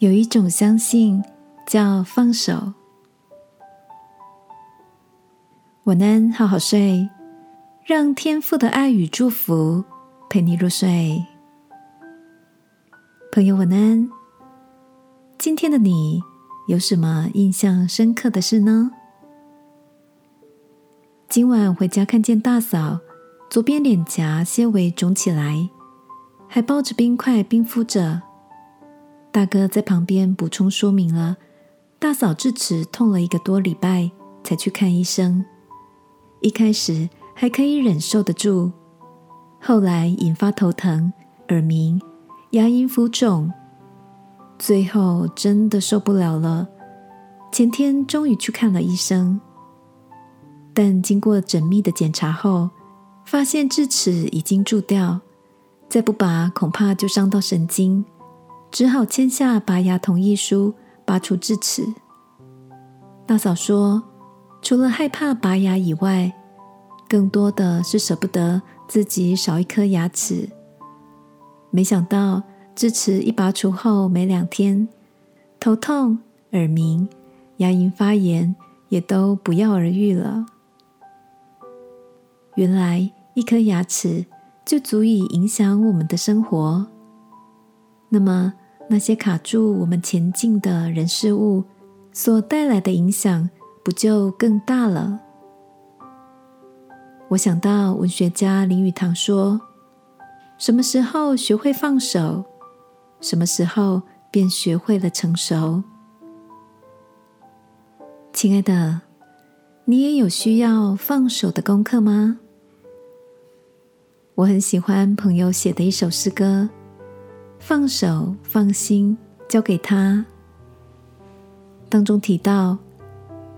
有一种相信叫放手。晚安，好好睡，让天父的爱与祝福陪你入睡。朋友，晚安。今天的你有什么印象深刻的事呢？今晚回家看见大嫂左边脸颊些微肿起来，还抱着冰块冰敷着。大哥在旁边补充说明了，大嫂智齿痛了一个多礼拜才去看医生。一开始还可以忍受得住，后来引发头疼、耳鸣、牙龈浮肿，最后真的受不了了。前天终于去看了医生，但经过缜密的检查后，发现智齿已经蛀掉，再不拔恐怕就伤到神经，只好签下拔牙同意书，拔除智齿。大嫂说。除了害怕拔牙以外，更多的是舍不得自己少一颗牙齿。没想到智齿一拔除后没两天，头痛、耳鸣、牙龈发炎也都不药而愈了。原来一颗牙齿就足以影响我们的生活。那么那些卡住我们前进的人事物所带来的影响。不就更大了？我想到文学家林语堂说：“什么时候学会放手，什么时候便学会了成熟。”亲爱的，你也有需要放手的功课吗？我很喜欢朋友写的一首诗歌：“放手，放心，交给他。”当中提到。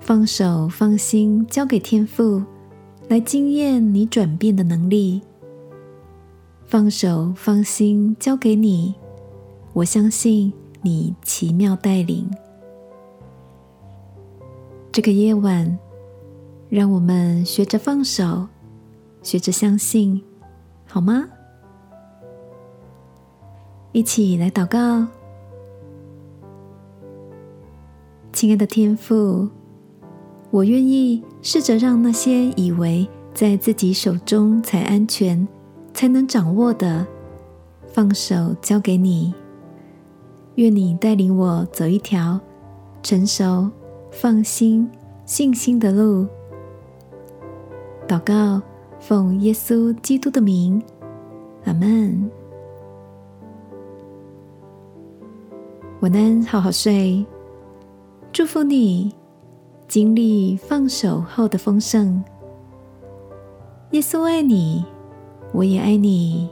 放手，放心，交给天赋来惊艳你转变的能力。放手，放心，交给你，我相信你奇妙带领。这个夜晚，让我们学着放手，学着相信，好吗？一起来祷告，亲爱的天父。我愿意试着让那些以为在自己手中才安全、才能掌握的，放手交给你。愿你带领我走一条成熟、放心、信心的路。祷告，奉耶稣基督的名，阿门。晚安，好好睡，祝福你。经历放手后的丰盛，耶稣爱你，我也爱你。